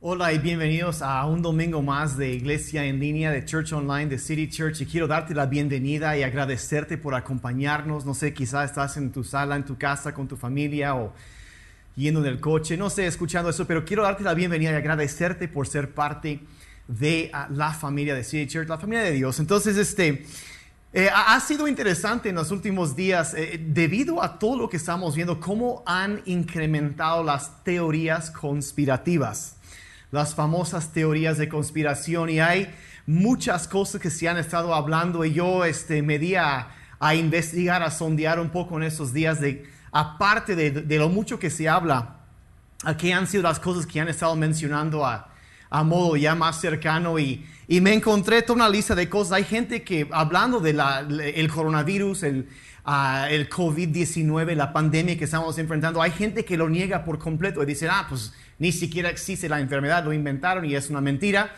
Hola y bienvenidos a un domingo más de Iglesia en línea de Church Online de City Church y quiero darte la bienvenida y agradecerte por acompañarnos. No sé, quizás estás en tu sala, en tu casa, con tu familia o yendo en el coche, no sé, escuchando eso, pero quiero darte la bienvenida y agradecerte por ser parte de uh, la familia de City Church, la familia de Dios. Entonces, este, eh, ha sido interesante en los últimos días, eh, debido a todo lo que estamos viendo, cómo han incrementado las teorías conspirativas las famosas teorías de conspiración y hay muchas cosas que se han estado hablando y yo este, me di a, investigar, a sondear un poco en esos días de, aparte de, lo mucho que se habla, a qué han sido las cosas que han estado mencionando a, a modo ya más cercano y, y, me encontré toda una lista de cosas. Hay gente que hablando del el coronavirus, el, uh, el COVID-19, la pandemia que estamos enfrentando, hay gente que lo niega por completo y dice, ah, pues ni siquiera existe la enfermedad, lo inventaron y es una mentira.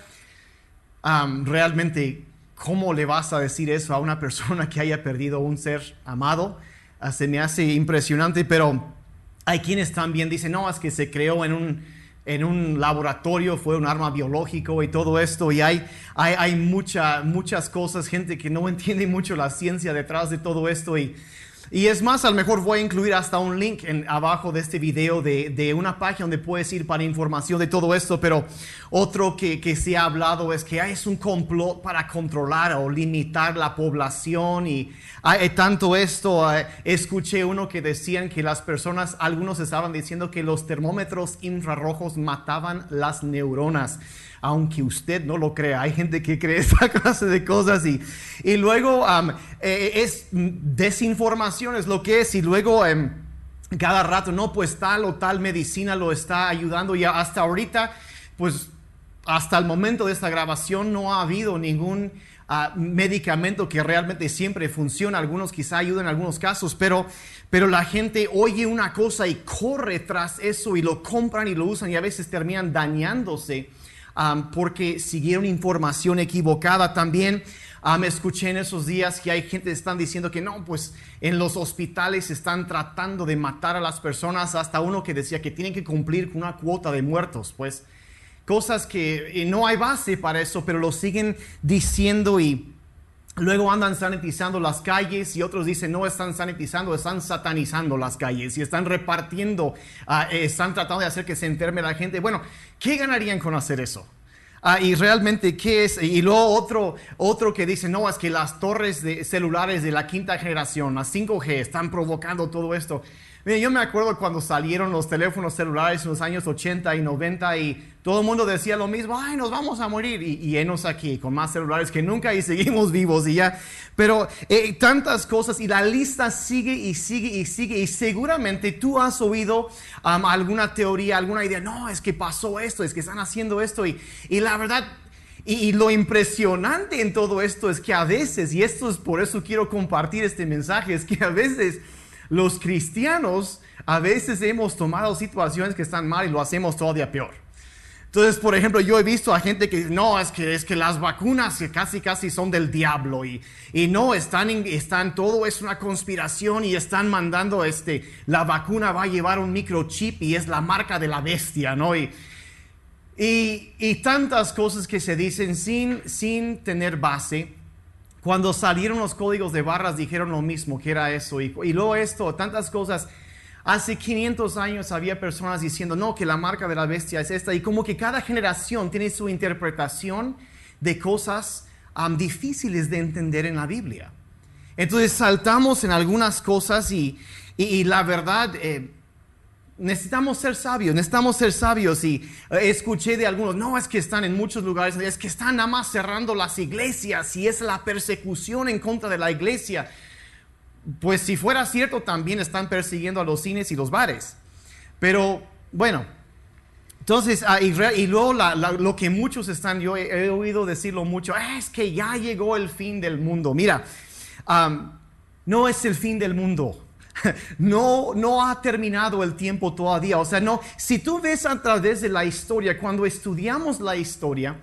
realmente, ¿cómo le vas a decir eso a una persona que haya perdido un ser amado? Ah, se me hace impresionante, pero hay quienes también dicen, no, es que se creó en un, en un laboratorio, fue un arma biológico y todo esto, y hay, hay, hay muchas cosas, gente que no entiende mucho la ciencia detrás de todo esto, y y es más, a lo mejor voy a incluir hasta un link en, abajo de este video de, de, una página donde puedes ir para información de todo esto, pero otro que, que se ha hablado es que es un complot para controlar o limitar la población y tanto esto, eh, escuché uno que decían que las personas, algunos estaban diciendo que los termómetros infrarrojos mataban las neuronas aunque usted no lo crea. Hay gente que cree esta clase de cosas y, y luego eh, es desinformación, es lo que es, y luego em, cada rato, no, pues tal o tal medicina lo está ayudando y hasta ahorita, pues hasta el momento de esta grabación no ha habido ningún... Ah, medicamento que realmente siempre funciona, algunos quizá ayudan en algunos casos, pero, pero la gente oye una cosa y corre tras eso y lo compran y lo usan y a veces terminan dañándose porque siguieron información equivocada. También me escuché en esos días que hay gente que están diciendo que no, pues en los hospitales están tratando de matar a las personas, hasta uno que decía que tienen que cumplir con una cuota de muertos, pues cosas que no hay base para eso, pero lo siguen diciendo y Luego andan sanitizando las calles y otros dicen no están sanitizando, están satanizando las calles y están repartiendo, ah, eh, están tratando de hacer que se enferme la gente. Bueno, ¿qué ganarían con hacer eso? Ah, y realmente, ¿qué es? Y luego otro, otro que dice, no, es que las torres de celulares de la quinta generación, las 5G, están provocando todo esto. Mira, yo me acuerdo cuando salieron los teléfonos celulares en los años 80 y 90 y todo el mundo decía lo mismo, ay, nos vamos a morir y, y enos aquí con más celulares que nunca y seguimos vivos y ya. Pero eh, tantas cosas y la lista sigue y sigue y sigue y seguramente tú has oído alguna teoría, alguna idea, no, es que pasó esto, es que están haciendo esto y, y la verdad... Y, y lo impresionante en todo esto es que a veces, y esto es por eso quiero compartir este mensaje, es que a veces los cristianos a veces hemos tomado situaciones que están mal y lo hacemos todavía peor. Entonces, por ejemplo, yo he visto a gente que no, es que, es que las vacunas casi casi son del diablo y, y no, están, están, todo es una conspiración y están mandando, este, la vacuna va a llevar un microchip y es la marca de la bestia, ¿no? Y, y, y tantas cosas que se dicen sin, sin tener base. Cuando salieron los códigos de barras dijeron lo mismo, que era eso. Y, luego esto, tantas cosas. Hace 500 años había personas diciendo, no, que la marca de la bestia es esta. Y como que cada generación tiene su interpretación de cosas difíciles de entender en la Biblia. Entonces saltamos en algunas cosas y, y, la verdad... Eh, necesitamos ser sabios, necesitamos ser sabios. Y eh, escuché de algunos, no, es que están en muchos lugares, es que están nada más cerrando las iglesias y es la persecución en contra de la iglesia. Pues si fuera cierto, también están persiguiendo a los cines y los bares. Pero bueno, entonces, ah, y, luego lo que muchos están, yo he, oído decirlo mucho, es que ya llegó el fin del mundo. Mira, no es el fin del mundo no, no ha terminado el tiempo todavía. O sea, no, si tú ves a través de la historia, cuando estudiamos la historia,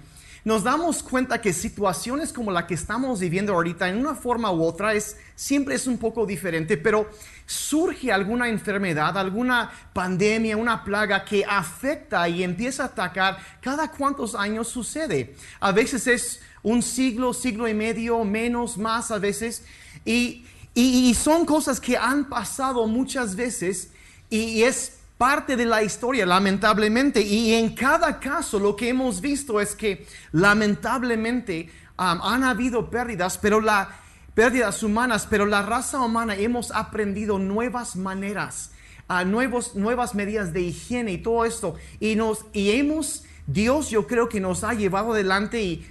nos damos cuenta que situaciones como la que estamos viviendo ahorita, en una forma u otra, es, siempre es un poco diferente, pero surge alguna enfermedad, alguna pandemia, una plaga que afecta y empieza a atacar, cada cuántos años sucede. A veces es un siglo, siglo y medio, menos, más a veces. Y, y, son cosas que han pasado muchas veces y es parte de la historia, lamentablemente. Y en cada caso lo que hemos visto es que lamentablemente han habido pérdidas, pero la pérdidas humanas, pero la raza humana hemos aprendido nuevas maneras, uh, nuevos, nuevas medidas de higiene y todo esto. Y, nos, y hemos, Dios yo creo que nos ha llevado adelante y,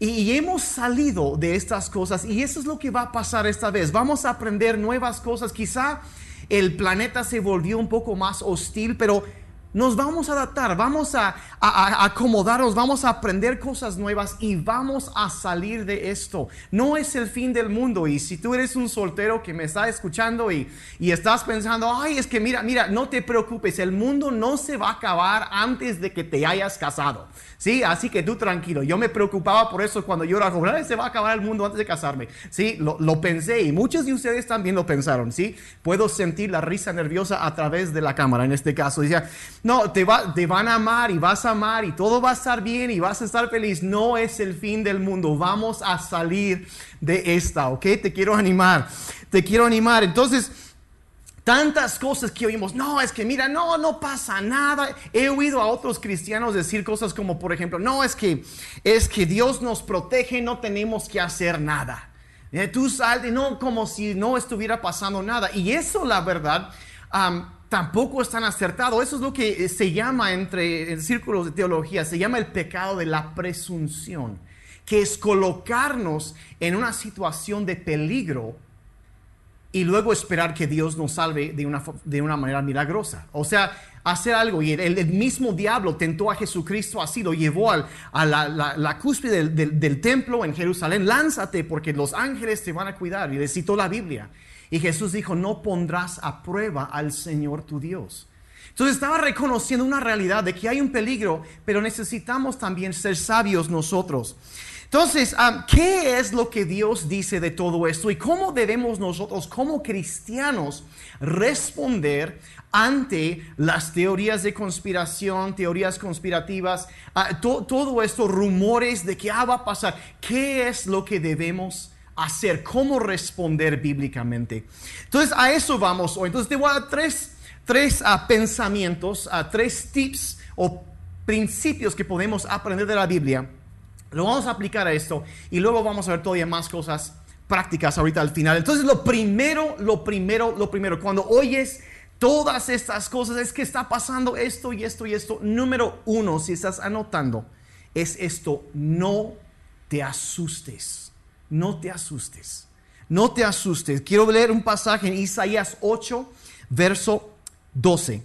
y hemos salido de estas cosas. Y eso es lo que va a pasar esta vez. Vamos a aprender nuevas cosas. Quizá el planeta se volvió un poco más hostil, pero nos vamos a adaptar, vamos a, acomodarnos, vamos a aprender cosas nuevas y vamos a salir de esto. No es el fin del mundo y si tú eres un soltero que me está escuchando y, y estás pensando, ay, es que mira, mira, no te preocupes, el mundo no se va a acabar antes de que te hayas casado. Sí, así que tú tranquilo. Yo me preocupaba por eso cuando yo era joven. Se va a acabar el mundo antes de casarme. Sí, lo, lo, pensé y muchos de ustedes también lo pensaron. Sí, puedo sentir la risa nerviosa a través de la cámara en este caso. Decía, no, te, va, te van a amar y vas a amar y todo va a estar bien y vas a estar feliz. No es el fin del mundo. Vamos a salir de esta, ¿ok? Te quiero animar. Te quiero animar. Entonces, Tantas cosas que oímos, no, es que mira, no, no pasa nada. He oído a otros cristianos decir cosas como, por ejemplo, no, es que, es que Dios nos protege, no tenemos que hacer nada. Eh, tú sal no, como si no estuviera pasando nada. Y eso, la verdad, tampoco es tan acertado. Eso es lo que se llama entre en círculos de teología, se llama el pecado de la presunción, que es colocarnos en una situación de peligro y luego esperar que Dios nos salve de una, de una manera milagrosa. O sea, hacer algo. Y el, mismo diablo tentó a Jesucristo así, lo llevó al, a la, cúspide del, del, templo en Jerusalén. Lánzate porque los ángeles te van a cuidar. Y le citó la Biblia. Y Jesús dijo, no pondrás a prueba al Señor tu Dios. Entonces estaba reconociendo una realidad de que hay un peligro, pero necesitamos también ser sabios nosotros. Entonces, ¿qué es lo que Dios dice de todo esto y cómo debemos nosotros como cristianos responder ante las teorías de conspiración, teorías conspirativas, todo esto, rumores de que ah, va a pasar? ¿Qué es lo que debemos hacer? ¿Cómo responder bíblicamente? Entonces, a eso vamos hoy. Entonces, te voy a dar tres, tres ah, pensamientos, uh, tres tips o principios que podemos aprender de la Biblia lo vamos a aplicar a esto y luego vamos a ver todavía más cosas prácticas ahorita al final. Entonces lo primero, lo primero, lo primero, cuando oyes todas estas cosas es que está pasando esto y esto y esto. Número uno, si estás anotando, es esto, no te asustes, no te asustes, no te asustes. Quiero leer un pasaje en Isaías 8, verso 12.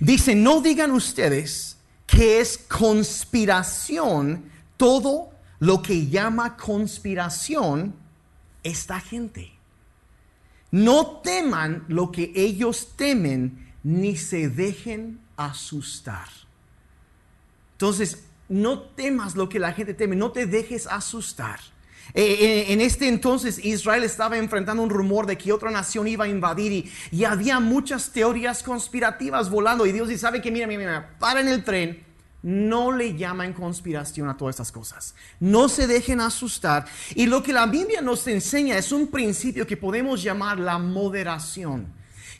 Dice, no digan ustedes, que es conspiración, todo lo que llama conspiración esta gente. No teman lo que ellos temen, ni se dejen asustar. Entonces, no temas lo que la gente teme, no te dejes asustar. Eh, eh, en este entonces Israel estaba enfrentando un rumor de que otra nación iba a invadir y, había muchas teorías conspirativas volando y Dios dice, ¿sabe que Mira, mira, mira, paren el tren, no le llaman conspiración a todas estas cosas. No se dejen asustar. Y lo que la Biblia nos enseña es un principio que podemos llamar la moderación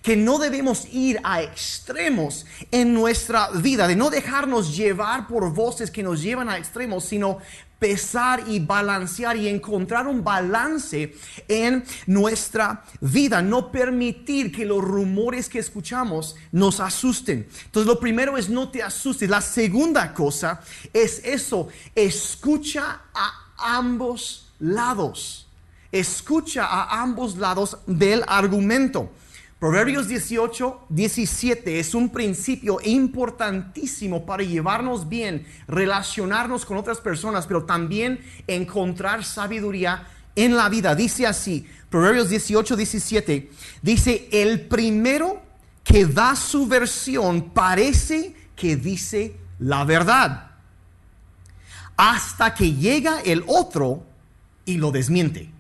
que no debemos ir a extremos en nuestra vida, de no dejarnos llevar por voces que nos llevan a extremos, sino pesar y balancear y encontrar un balance en nuestra vida, no permitir que los rumores que escuchamos nos asusten. Entonces lo primero es no te asustes. La segunda cosa es eso, escucha a ambos lados. Escucha a ambos lados del argumento. Proverbios 18, 17 es un principio importantísimo para llevarnos bien, relacionarnos con otras personas, pero también encontrar sabiduría en la vida. Dice así, Proverbios 18, 17, dice, el primero que da su versión parece que dice la verdad. hasta que llega el otro y lo desmiente.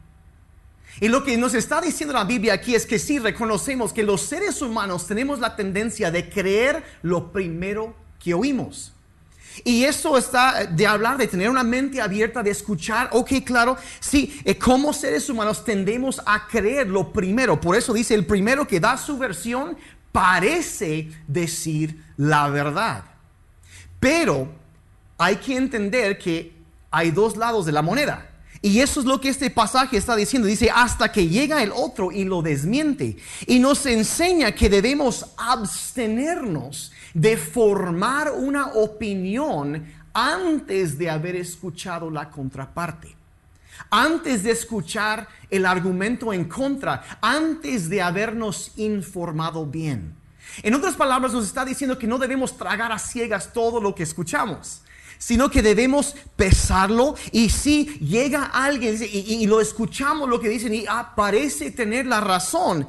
Y lo que nos está diciendo la Biblia aquí es que sí reconocemos que los seres humanos tenemos la tendencia de creer lo primero que oímos. Y eso está de hablar, de tener una mente abierta, de escuchar. Ok, claro, sí, eh, como seres humanos tendemos a creer lo primero. Por eso dice, el primero que da su versión parece decir la verdad. Pero hay que entender que hay dos lados de la moneda. Y eso es lo que este pasaje está diciendo. Dice, hasta que llega el otro y lo desmiente. Y nos enseña que debemos abstenernos de formar una opinión antes de haber escuchado la contraparte. Antes de escuchar el argumento en contra, antes de habernos informado bien. En otras palabras, nos está diciendo que no debemos tragar a ciegas todo lo que escuchamos sino que debemos pesarlo. Y si llega alguien y, lo escuchamos lo que dicen y ah, parece tener la razón,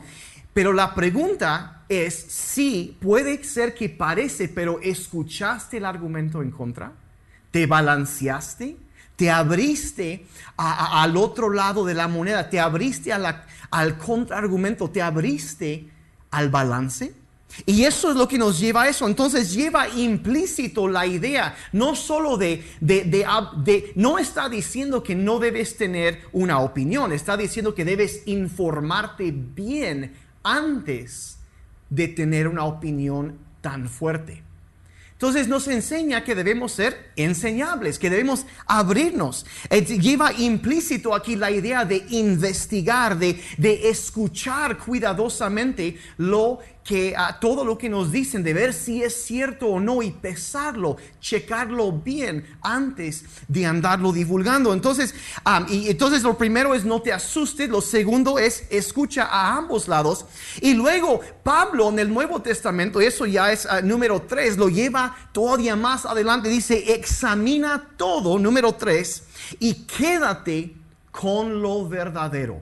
pero la pregunta es si puede ser que parece, pero escuchaste el argumento en contra, te balanceaste, te abriste al otro lado de la moneda, te abriste al contraargumento, te abriste al balance. Y eso es lo que nos lleva a eso. Entonces lleva implícito la idea, no solo de, de, no está diciendo que no debes tener una opinión, está diciendo que debes informarte bien antes de tener una opinión tan fuerte. Entonces nos enseña que debemos ser enseñables, que debemos abrirnos. Lleva implícito aquí la idea de investigar, de, de escuchar cuidadosamente lo que a todo lo que nos dicen, de ver si es cierto o no y pesarlo, checarlo bien antes de andarlo divulgando. Entonces, entonces lo primero es no te asustes, lo segundo es escucha a ambos lados. Y luego Pablo en el Nuevo Testamento, eso ya es ah, número tres, lo lleva todavía más adelante, dice, examina todo, número tres, y quédate con lo verdadero.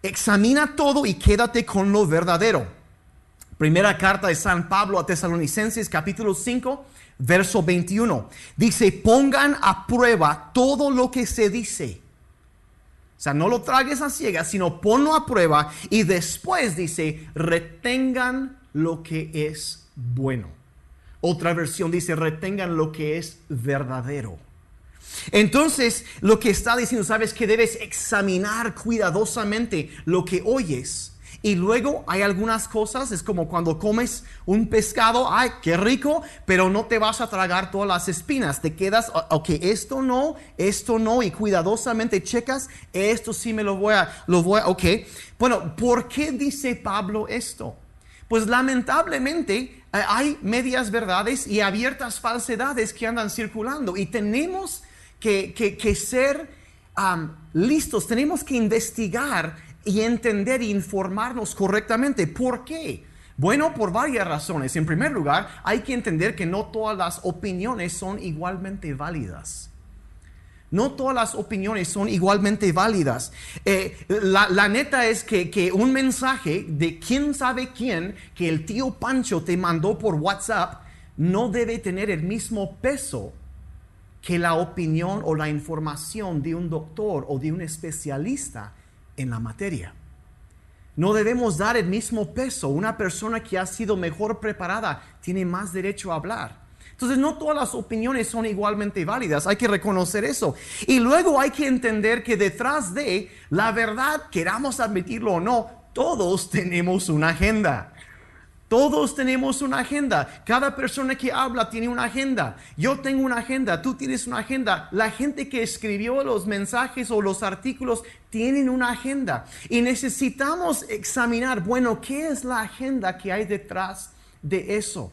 Examina todo y quédate con lo verdadero. Primera carta de San Pablo a Tesalonicenses capítulo 5, verso 21. Dice, pongan a prueba todo lo que se dice. O sea, no lo tragues a ciegas, sino ponlo a prueba y después dice, retengan lo que es bueno. Otra versión dice, retengan lo que es verdadero. Entonces, lo que está diciendo, sabes que debes examinar cuidadosamente lo que oyes y luego hay algunas cosas, es como cuando comes un pescado, ay, qué rico, pero no te vas a tragar todas las espinas. Te quedas, ok, esto no, esto no, y cuidadosamente checas, esto sí me lo voy a, lo voy a, ok. Bueno, ¿por qué dice Pablo esto? Pues lamentablemente eh, hay medias verdades y abiertas falsedades que andan circulando y tenemos que, ser listos, tenemos que investigar y entender e informarnos correctamente. ¿Por qué? Bueno, por varias razones. En primer lugar, hay que entender que no todas las opiniones son igualmente válidas. No todas las opiniones son igualmente válidas. Eh, la, neta es que, que, un mensaje de quién sabe quién que el tío Pancho te mandó por WhatsApp no debe tener el mismo peso que la opinión o la información de un doctor o de un especialista en la materia. No debemos dar el mismo peso. Una persona que ha sido mejor preparada tiene más derecho a hablar. Entonces no todas las opiniones son igualmente válidas, hay que reconocer eso. Y luego hay que entender que detrás de la verdad, queramos admitirlo o no, todos tenemos una agenda. Todos tenemos una agenda. Cada persona que habla tiene una agenda. Yo tengo una agenda, tú tienes una agenda. La gente que escribió los mensajes o los artículos tienen una agenda. Y necesitamos examinar, bueno, ¿qué es la agenda que hay detrás de eso?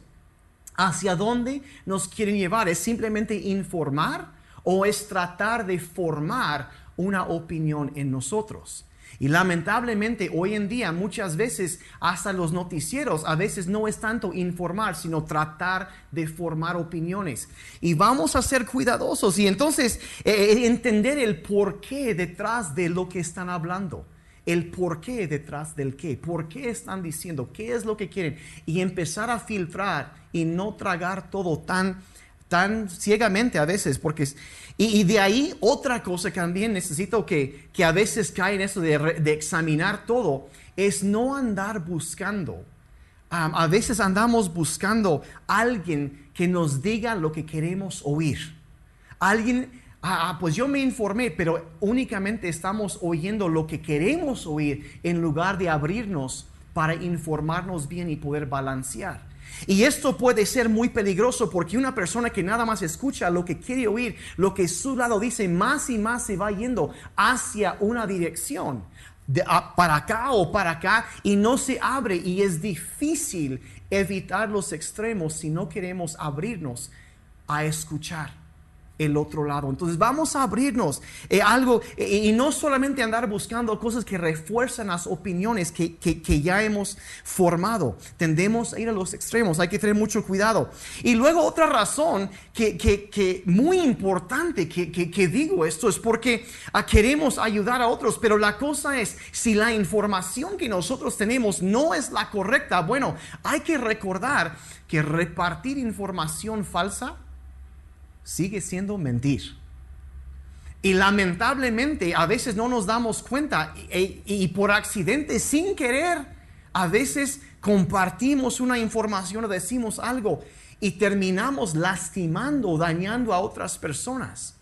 ¿Hacia dónde nos quieren llevar? ¿Es simplemente informar o es tratar de formar una opinión en nosotros? Y lamentablemente hoy en día muchas veces hasta los noticieros a veces no es tanto informar, sino tratar de formar opiniones. Y vamos a ser cuidadosos y entonces eh, eh, entender el porqué detrás de lo que están hablando. El porqué detrás del qué. ¿Por qué están diciendo? ¿Qué es lo que quieren? Y empezar a filtrar y no tragar todo tan ciegamente a veces, porque... Y, de ahí otra cosa que también necesito que, que a veces cae en eso de, de examinar todo, es no andar buscando. a veces andamos buscando alguien que nos diga lo que queremos oír. Alguien, ah, ah, pues yo me informé, pero únicamente estamos oyendo lo que queremos oír en lugar de abrirnos para informarnos bien y poder balancear. Y esto puede ser muy peligroso porque una persona que nada más escucha lo que quiere oír, lo que su lado dice, más y más se va yendo hacia una dirección, para acá o para acá, y no se abre y es difícil evitar los extremos si no queremos abrirnos a escuchar el otro lado. Entonces vamos a abrirnos eh, algo eh, y no solamente andar buscando cosas que refuerzan las opiniones que, ya hemos formado. Tendemos a ir a los extremos, hay que tener mucho cuidado. Y luego otra razón que, que muy importante que, digo esto es porque ah, queremos ayudar a otros, pero la cosa es, si la información que nosotros tenemos no es la correcta, bueno, hay que recordar que repartir información falsa sigue siendo mentir. Y lamentablemente a veces no nos damos cuenta y, por accidente, sin querer, a veces compartimos una información o decimos algo y terminamos lastimando, dañando a otras personas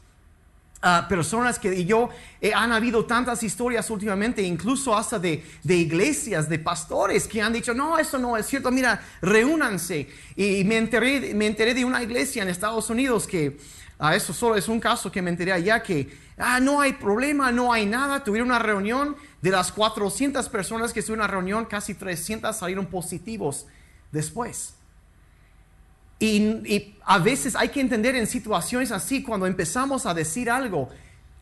personas que y yo eh, han habido tantas historias últimamente, incluso hasta de, iglesias, de pastores que han dicho, no, eso no es cierto, mira, reúnanse. Y me enteré, me enteré de una iglesia en Estados Unidos que, a eso solo es un caso que me enteré allá, que ah, no hay problema, no hay nada, tuvieron una reunión, de las 400 personas que estuvieron en una reunión, casi 300 salieron positivos después. Y, a veces hay que entender en situaciones así, cuando empezamos a decir algo,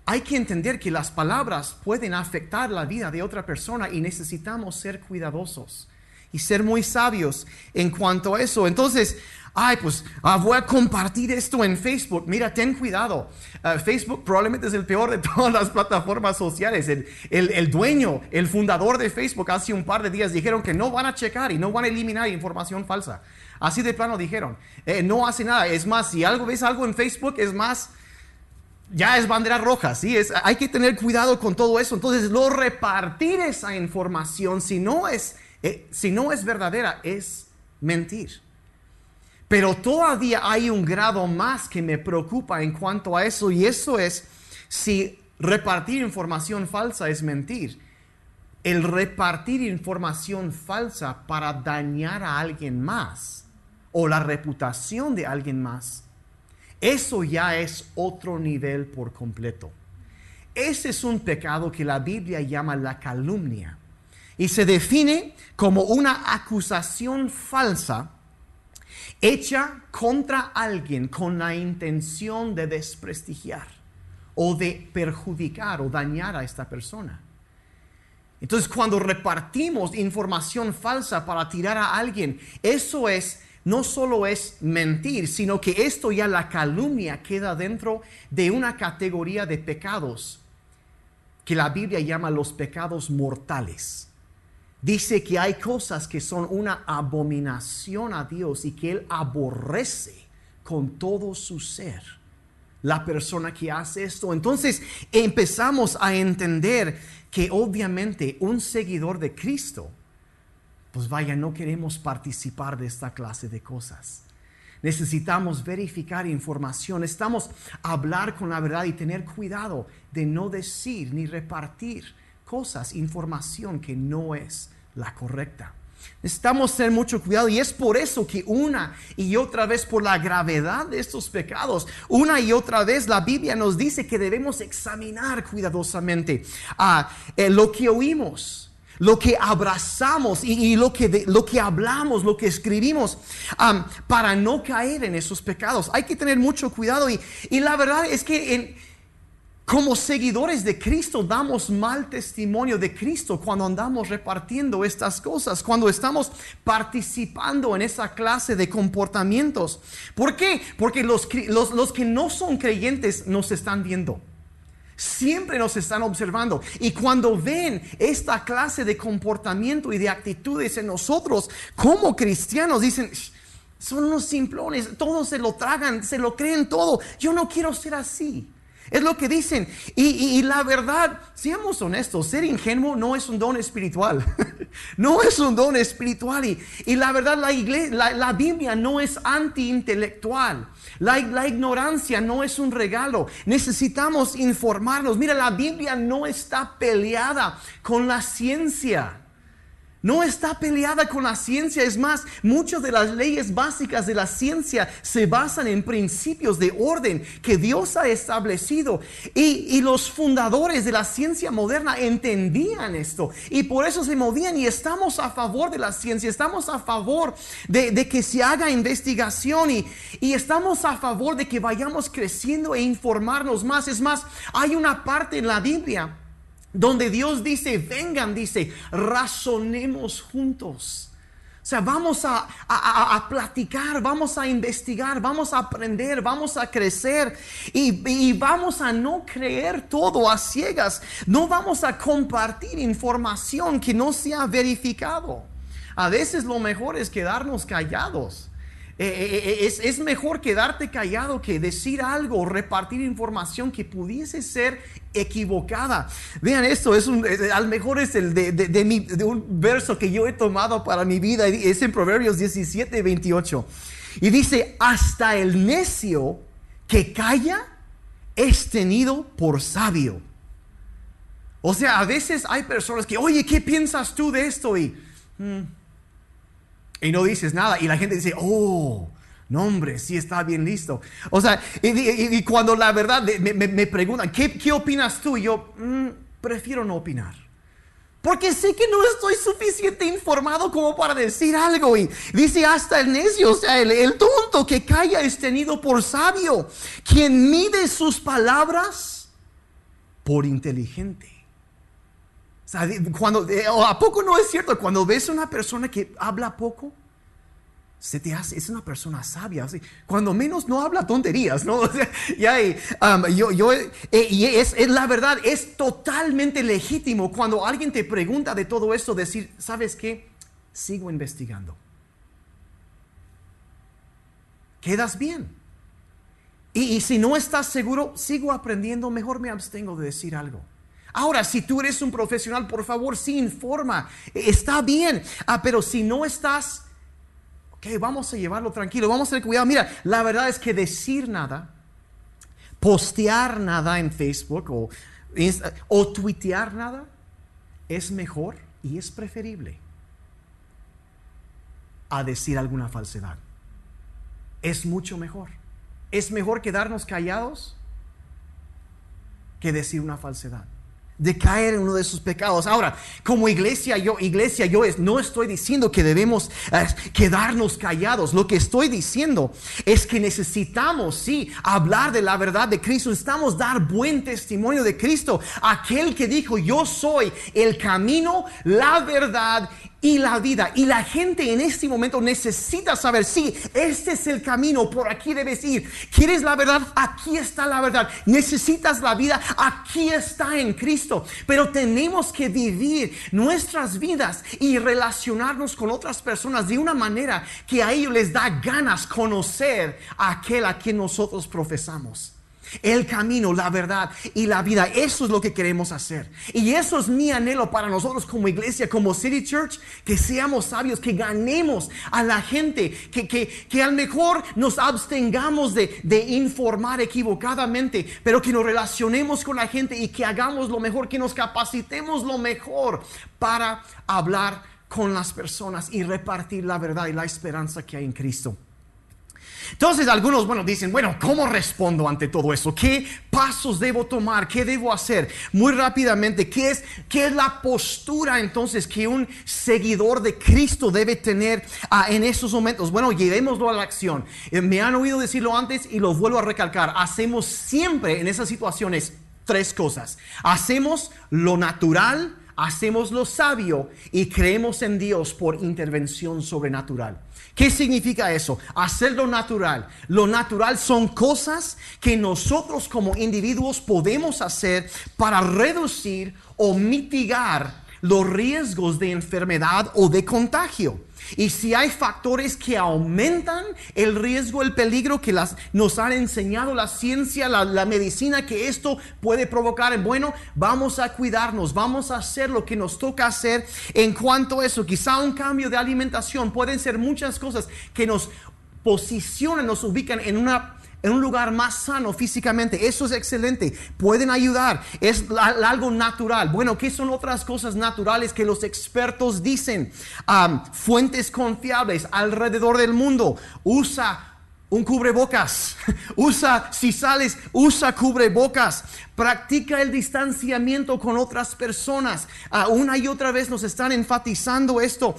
hay que entender que las palabras pueden afectar la vida de otra persona y necesitamos ser cuidadosos y ser muy sabios en cuanto a eso. Entonces, ay, pues ah, voy a compartir esto en Facebook. Mira, ten cuidado. Ah, Facebook probablemente es el peor de todas las plataformas sociales. El, el, dueño, el fundador de Facebook, hace un par de días dijeron que no van a checar y no van a eliminar información falsa. Así de plano dijeron. Eh, no hace nada. Es más, si algo ves algo en Facebook, es más, ya es bandera roja. ¿sí? Es, hay que tener cuidado con todo eso. Entonces, no repartir esa información, si no es, eh, si no es verdadera, es mentir. Pero todavía hay un grado más que me preocupa en cuanto a eso, y eso es si repartir información falsa es mentir el repartir información falsa para dañar a alguien más o la reputación de alguien más, eso ya es otro nivel por completo. Ese es un pecado que la Biblia llama la calumnia y se define como una acusación falsa hecha contra alguien con la intención de desprestigiar o de perjudicar o dañar a esta persona. Entonces, cuando repartimos información falsa para tirar a alguien, eso es no solo es mentir, sino que esto ya la calumnia queda dentro de una categoría de pecados que la Biblia llama los pecados mortales. Dice que hay cosas que son una abominación a Dios y que Él aborrece con todo su ser la persona que hace esto. Entonces empezamos a entender que obviamente un seguidor de Cristo pues vaya, no queremos participar de esta clase de cosas. Necesitamos verificar información, necesitamos hablar con la verdad y tener cuidado de no decir ni repartir cosas, información que no es la correcta. Necesitamos tener mucho cuidado y es por eso que una y otra vez, por la gravedad de estos pecados, una y otra vez la Biblia nos dice que debemos examinar cuidadosamente eh, lo que oímos lo que abrazamos y, lo, que lo que hablamos, lo que escribimos, para no caer en esos pecados. Hay que tener mucho cuidado y, la verdad es que como seguidores de Cristo damos mal testimonio de Cristo cuando andamos repartiendo estas cosas, cuando estamos participando en esa clase de comportamientos. ¿Por qué? Porque los, los que no son creyentes nos están viendo. Siempre nos están observando. Y cuando ven esta clase de comportamiento y de actitudes en nosotros como cristianos, dicen, Son unos simplones, todos se lo tragan, se lo creen todo. Yo no quiero ser así. Es lo que dicen. Y, la verdad, seamos honestos, ser ingenuo no es un don espiritual. no es un don espiritual. Y, la verdad, la, iglesia, la, Biblia no es anti-intelectual. La, la, ignorancia no es un regalo. Necesitamos informarnos. Mira, la Biblia no está peleada con la ciencia. No está peleada con la ciencia. Es más, muchas de las leyes básicas de la ciencia se basan en principios de orden que Dios ha establecido. Y, los fundadores de la ciencia moderna entendían esto. Y por eso se movían. Y estamos a favor de la ciencia. Estamos a favor de, que se haga investigación. Y, y estamos a favor de que vayamos creciendo e informarnos más. Es más, hay una parte en la Biblia donde Dios dice, vengan, dice, razonemos juntos. O sea, vamos a, platicar, vamos a investigar, vamos a aprender, vamos a crecer y, y, vamos a no creer todo a ciegas. No vamos a compartir información que no se ha verificado. A veces lo mejor es quedarnos callados. Eh, eh, eh, es, mejor quedarte callado que decir algo o repartir información que pudiese ser equivocada. Vean esto, es un, al mejor es el de, de, un verso que yo he tomado para mi vida, es en Proverbios 17, 28. Y dice, hasta el necio que calla es tenido por sabio. O sea, a veces hay personas que, oye, ¿qué piensas tú de esto? Y... Hmm, y no dices nada y la gente dice, oh, no hombre, sí está bien listo. O sea, y, cuando la verdad me, preguntan, ¿qué, opinas tú? Y yo, mm, prefiero no opinar. Porque sé que no estoy suficiente informado como para decir algo. Y dice hasta el necio, o sea, el, el tonto que calla es tenido por sabio. Quien mide sus palabras por inteligente. Cuando, eh, ¿A poco no es cierto? Cuando ves a una persona que habla poco, se te hace, es una persona sabia. Cuando menos no habla tonterías, ¿no? y um, yo, yo, eh, y es, la verdad, es totalmente legítimo cuando alguien te pregunta de todo esto, decir, ¿sabes qué? Sigo investigando. Quedas bien. Y si no estás seguro, sigo aprendiendo, mejor me abstengo de decir algo. Ahora, si tú eres un profesional, por favor, sí informa. Está bien. Ah, pero si no estás, ok, vamos a llevarlo tranquilo, vamos a tener cuidado. Mira, la verdad es que decir nada, postear nada en Facebook o, o tuitear nada, es mejor y es preferible a decir alguna falsedad. Es mucho mejor. Es mejor quedarnos callados que decir una falsedad de caer en uno de sus pecados. Ahora, como iglesia, yo, iglesia, yo no estoy diciendo que debemos eh, quedarnos callados. Lo que estoy diciendo es que necesitamos, sí, hablar de la verdad de Cristo. Necesitamos dar buen testimonio de Cristo. Aquel que dijo, yo soy el camino, la verdad y la vida. Y la gente en este momento necesita saber, sí, este es el camino, por aquí debes ir. ¿Quieres la verdad? Aquí está la verdad. Necesitas la vida, aquí está en Cristo. Pero tenemos que vivir nuestras vidas y relacionarnos con otras personas de una manera que a ellos les da ganas conocer a aquel a quien nosotros profesamos el camino, la verdad y la vida. Eso es lo que queremos hacer. Y eso es mi anhelo para nosotros como iglesia, como City Church, que seamos sabios, que ganemos a la gente, que, que, que a lo mejor nos abstengamos de, de informar equivocadamente, pero que nos relacionemos con la gente y que hagamos lo mejor, que nos capacitemos lo mejor para hablar con las personas y repartir la verdad y la esperanza que hay en Cristo. Entonces algunos, bueno, dicen, bueno, ¿cómo respondo ante todo eso? ¿Qué pasos debo tomar? ¿Qué debo hacer? Muy rápidamente, ¿qué es, qué es la postura entonces que un seguidor de Cristo debe tener ah, en esos momentos? Bueno, llevémoslo a la acción. Eh, me han oído decirlo antes y lo vuelvo a recalcar. Hacemos siempre en esas situaciones tres cosas. Hacemos lo natural, hacemos lo sabio y creemos en Dios por intervención sobrenatural. ¿Qué significa eso? Hacer lo natural. Lo natural son cosas que nosotros como individuos podemos hacer para reducir o mitigar los riesgos de enfermedad o de contagio. Y si hay factores que aumentan el riesgo, el peligro que las, nos han enseñado la ciencia, la, la, medicina, que esto puede provocar, bueno, vamos a cuidarnos, vamos a hacer lo que nos toca hacer en cuanto a eso. Quizá un cambio de alimentación, pueden ser muchas cosas que nos posicionan, nos ubican en una en un lugar más sano físicamente. Eso es excelente. Pueden ayudar. Es algo natural. Bueno, ¿qué son otras cosas naturales que los expertos dicen? fuentes confiables alrededor del mundo. Usa un cubrebocas. Usa, si sales, usa cubrebocas. Practica el distanciamiento con otras personas. Una y otra vez nos están enfatizando esto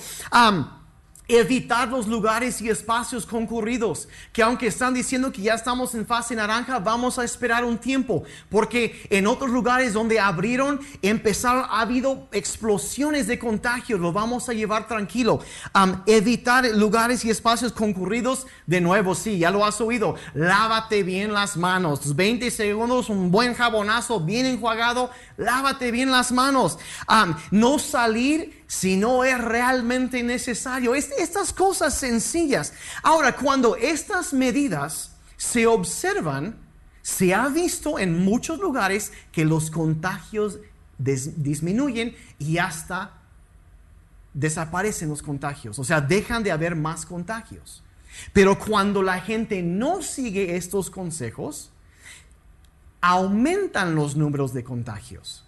evitar los lugares y espacios concurridos, que aunque están diciendo que ya estamos en fase naranja, vamos a esperar un tiempo, porque en otros lugares donde abrieron, empezaron, ha habido explosiones de contagios, lo vamos a llevar tranquilo. evitar lugares y espacios concurridos, de nuevo, sí, ya lo has oído, lávate bien las manos, 20 segundos, un buen jabonazo, bien enjuagado, lávate bien las manos, no salir si no es realmente necesario. estas cosas sencillas. Ahora, cuando estas medidas se observan, se ha visto en muchos lugares que los contagios disminuyen y hasta desaparecen los contagios. O sea, dejan de haber más contagios. Pero cuando la gente no sigue estos consejos, aumentan los números de contagios.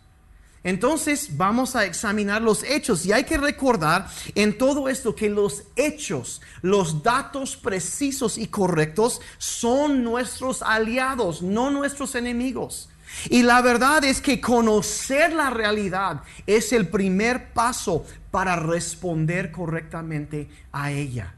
Entonces vamos a examinar los hechos y hay que recordar en todo esto que los hechos, los datos precisos y correctos son nuestros aliados, no nuestros enemigos. Y la verdad es que conocer la realidad es el primer paso para responder correctamente a ella.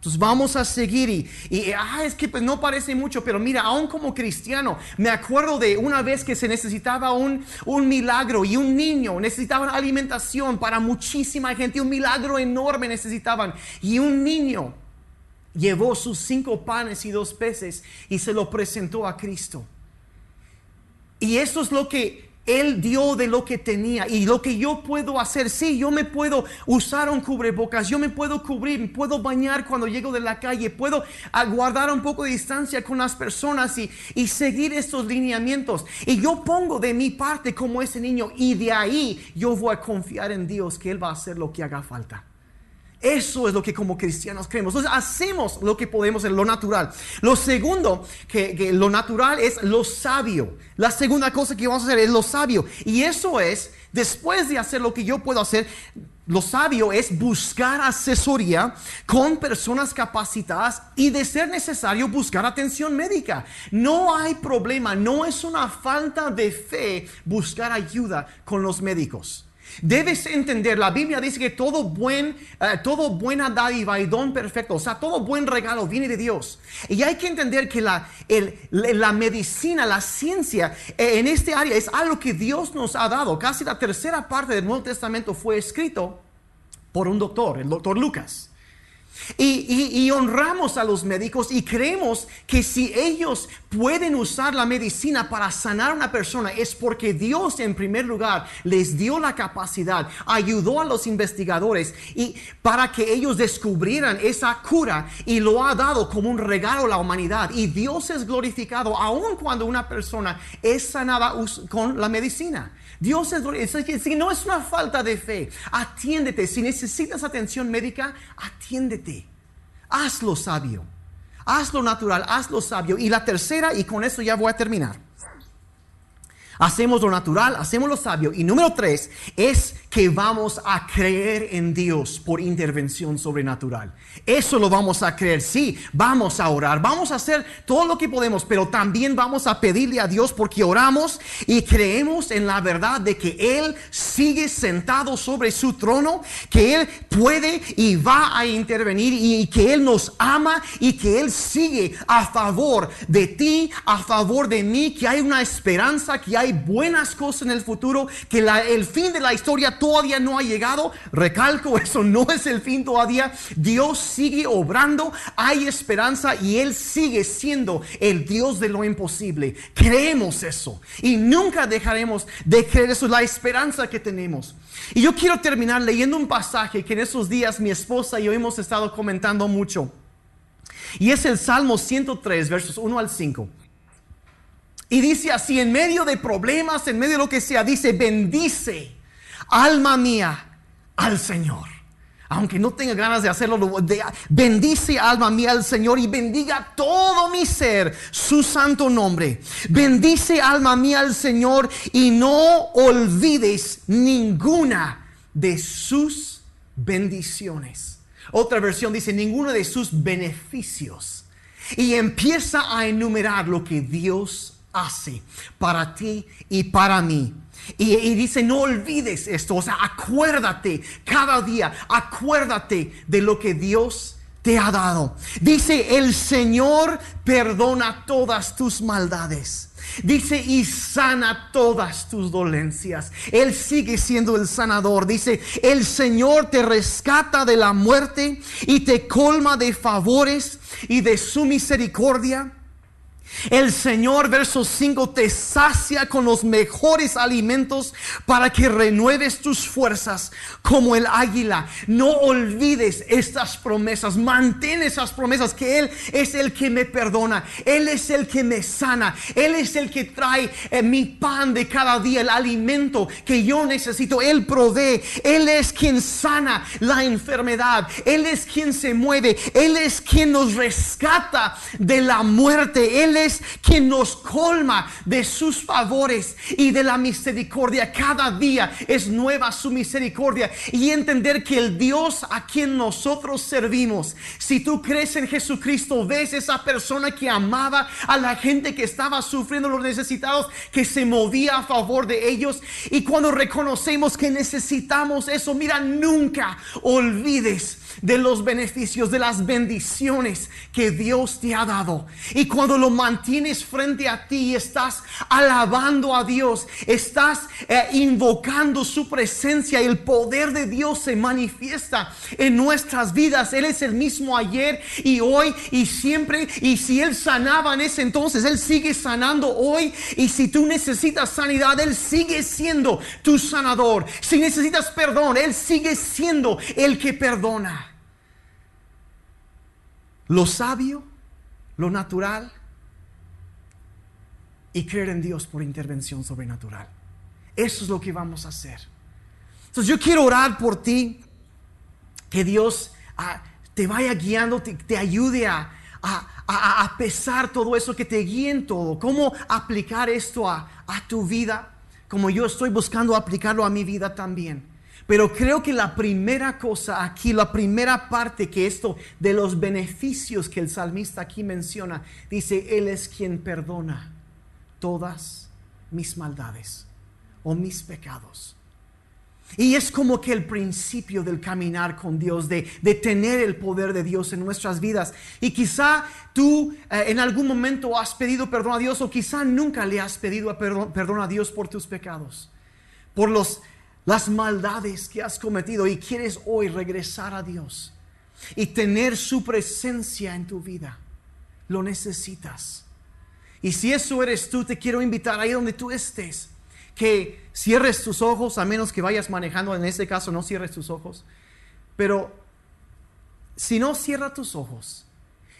Entonces vamos a seguir y, y ah, es que pues, no parece mucho, pero mira, aún como cristiano, me acuerdo de una vez que se necesitaba un, un milagro y un niño necesitaba alimentación para muchísima gente, un milagro enorme necesitaban. Y un niño llevó sus cinco panes y dos peces y se lo presentó a Cristo. Y eso es lo que él dio de lo que tenía y lo que yo puedo hacer. Sí, yo me puedo usar un cubrebocas, yo me puedo cubrir, puedo bañar cuando llego de la calle, puedo guardar un poco de distancia con las personas y, y seguir estos lineamientos. Y yo pongo de mi parte como ese niño y de ahí yo voy a confiar en Dios que Él va a hacer lo que haga falta. Eso es lo que como cristianos creemos. Entonces hacemos lo que podemos en lo natural. Lo segundo, que, lo natural es lo sabio. La segunda cosa que vamos a hacer es lo sabio. Y eso es, después de hacer lo que yo puedo hacer, lo sabio es buscar asesoría con personas capacitadas y de ser necesario buscar atención médica. No hay problema, no es una falta de fe buscar ayuda con los médicos. Debes entender, la Biblia dice que todo buen, eh, todo buena dádiva y don perfecto, o sea, todo buen regalo viene de Dios. Y hay que entender que la, la medicina, la ciencia eh, en este área es algo que Dios nos ha dado. Casi la tercera parte del Nuevo Testamento fue escrito por un doctor, el doctor Lucas. Y, honramos a los médicos y creemos que si ellos pueden usar la medicina para sanar a una persona es porque Dios en primer lugar les dio la capacidad, ayudó a los investigadores y para que ellos descubrieran esa cura y lo ha dado como un regalo a la humanidad. Y Dios es glorificado aun cuando una persona es sanada con la medicina. Dios es glorificado. Si no es una falta de fe, atiéndete. Si necesitas atención médica, atiéndete. Hazlo sabio. Hazlo natural, hazlo sabio. Y la tercera, y con eso ya voy a terminar. Hacemos lo natural, hacemos lo sabio. Y número tres es que vamos a creer en Dios por intervención sobrenatural. Eso lo vamos a creer, sí, vamos a orar, vamos a hacer todo lo que podemos, pero también vamos a pedirle a Dios porque oramos y creemos en la verdad de que Él sigue sentado sobre su trono, que Él puede y va a intervenir y que Él nos ama y que Él sigue a favor de ti, a favor de mí, que hay una esperanza, que hay buenas cosas en el futuro, que el fin de la historia todavía no ha llegado, recalco, eso no es el fin todavía. Dios sigue obrando, hay esperanza y Él sigue siendo el Dios de lo imposible. Creemos eso y nunca dejaremos de creer eso, la esperanza que tenemos. Y yo quiero terminar leyendo un pasaje que en esos días mi esposa y yo hemos estado comentando mucho. Y es el Salmo 103, versos 1 al 5. Y dice así, en medio de problemas, en medio de lo que sea, dice, bendice, alma mía, al Señor. Aunque no tenga ganas de hacerlo, bendice alma mía al Señor y bendiga todo mi ser su santo nombre. Bendice alma mía al Señor y no olvides ninguna de sus bendiciones. Otra versión dice ninguno de sus beneficios. Y empieza a enumerar lo que Dios hace para ti y para mí. Y, dice, no olvides esto, o sea, acuérdate cada día, acuérdate de lo que Dios te ha dado. Dice, el Señor perdona todas tus maldades. Dice, y sana todas tus dolencias. Él sigue siendo el sanador. Dice, el Señor te rescata de la muerte y te colma de favores y de su misericordia. El Señor, verso 5, te sacia con los mejores alimentos para que renueves tus fuerzas como el águila. No olvides estas promesas, mantén esas promesas que Él es el que me perdona, Él es el que me sana, Él es el que trae eh, mi pan de cada día, el alimento que yo necesito, Él provee, Él es quien sana la enfermedad, Él es quien se mueve, Él es quien nos rescata de la muerte, Él quien nos colma de sus favores y de la misericordia. Cada día es nueva su misericordia. Y entender que el Dios a quien nosotros servimos, si tú crees en Jesucristo, ves esa persona que amaba a la gente que estaba sufriendo los necesitados, que se movía a favor de ellos. Y cuando reconocemos que necesitamos eso, mira, nunca olvides de los beneficios, de las bendiciones que Dios te ha dado. Y cuando lo mantienes frente a ti, estás alabando a Dios, estás eh, invocando su presencia, el poder de Dios se manifiesta en nuestras vidas. Él es el mismo ayer y hoy y siempre. Y si Él sanaba en ese entonces, Él sigue sanando hoy. Y si tú necesitas sanidad, Él sigue siendo tu sanador. Si necesitas perdón, Él sigue siendo el que perdona lo sabio, lo natural y creer en Dios por intervención sobrenatural. Eso es lo que vamos a hacer. Entonces yo quiero orar por ti, que Dios ah, te vaya guiando, te, ayude a, a, pesar todo eso, que te guíe en todo, cómo aplicar esto a tu vida, como yo estoy buscando aplicarlo a mi vida también. Pero creo que la primera cosa aquí, la primera parte que esto de los beneficios que el salmista aquí menciona, dice, Él es quien perdona todas mis maldades o mis pecados. Y es como que el principio del caminar con Dios, de, tener el poder de Dios en nuestras vidas. Y quizá tú eh, en algún momento has pedido perdón a Dios o quizá nunca le has pedido perdón, perdón a Dios por tus pecados, por los las maldades que has cometido y quieres hoy regresar a Dios y tener su presencia en tu vida, lo necesitas. Y si eso eres tú, te quiero invitar ahí donde tú estés, que cierres tus ojos, a menos que vayas manejando, en este caso no cierres tus ojos, pero si no cierra tus ojos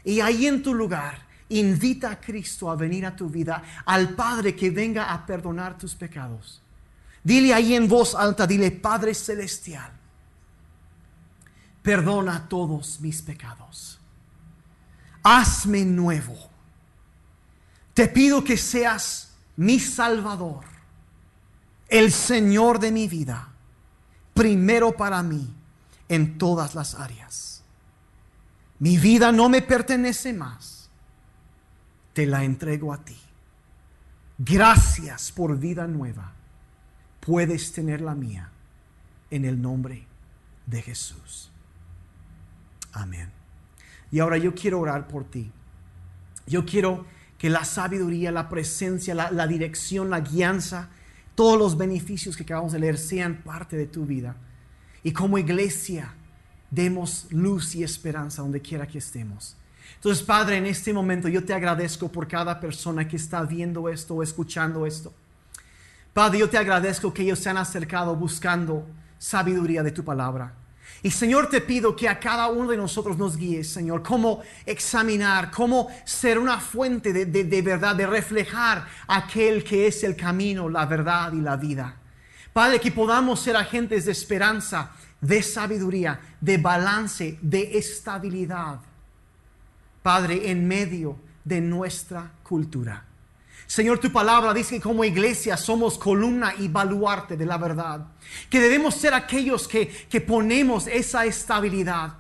y ahí en tu lugar, invita a Cristo a venir a tu vida, al Padre que venga a perdonar tus pecados. Dile ahí en voz alta, dile, Padre Celestial, perdona todos mis pecados. Hazme nuevo. Te pido que seas mi Salvador, el Señor de mi vida, primero para mí en todas las áreas. Mi vida no me pertenece más. Te la entrego a ti. Gracias por vida nueva puedes tener la mía en el nombre de Jesús. Amén. Y ahora yo quiero orar por ti. Yo quiero que la sabiduría, la presencia, la, dirección, la guianza todos los beneficios que acabamos de leer sean parte de tu vida. Y como iglesia, demos luz y esperanza donde quiera que estemos. Entonces, Padre, en este momento yo te agradezco por cada persona que está viendo esto o escuchando esto. Padre, yo te agradezco que ellos se han acercado buscando sabiduría de tu palabra. Y Señor, te pido que a cada uno de nosotros nos guíes, Señor, cómo examinar, cómo ser una fuente de, de, verdad, de reflejar aquel que es el camino, la verdad y la vida. Padre, que podamos ser agentes de esperanza, de sabiduría, de balance, de estabilidad. Padre, en medio de nuestra cultura. Señor, tu palabra dice que como iglesia somos columna y baluarte de la verdad. Que debemos ser aquellos que, que ponemos esa estabilidad.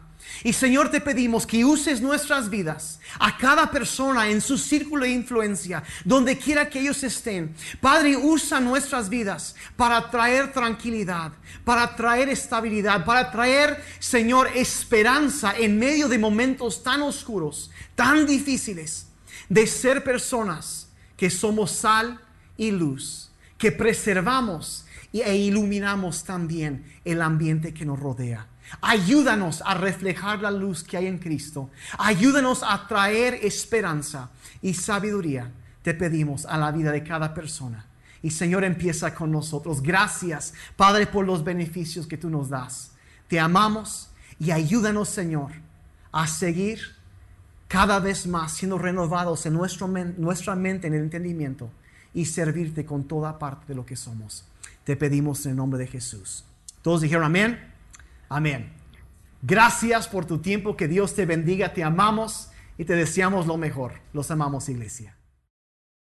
Y Señor, te pedimos que uses nuestras vidas, a cada persona en su círculo de influencia, donde quiera que ellos estén. Padre, usa nuestras vidas para traer tranquilidad, para traer estabilidad, para traer, Señor, esperanza en medio de momentos tan oscuros, tan difíciles, de ser personas que somos sal y luz, que preservamos e iluminamos también el ambiente que nos rodea. Ayúdanos a reflejar la luz que hay en Cristo. Ayúdanos a traer esperanza y sabiduría, te pedimos, a la vida de cada persona. Y Señor, empieza con nosotros. Gracias, Padre, por los beneficios que tú nos das. Te amamos y ayúdanos, Señor, a seguir cada vez más siendo renovados en nuestro, nuestra mente, en el entendimiento y servirte con toda parte de lo que somos. Te pedimos en el nombre de Jesús. Todos dijeron amén. Amén. Gracias por tu tiempo. Que Dios te bendiga. Te amamos y te deseamos lo mejor. Los amamos, iglesia.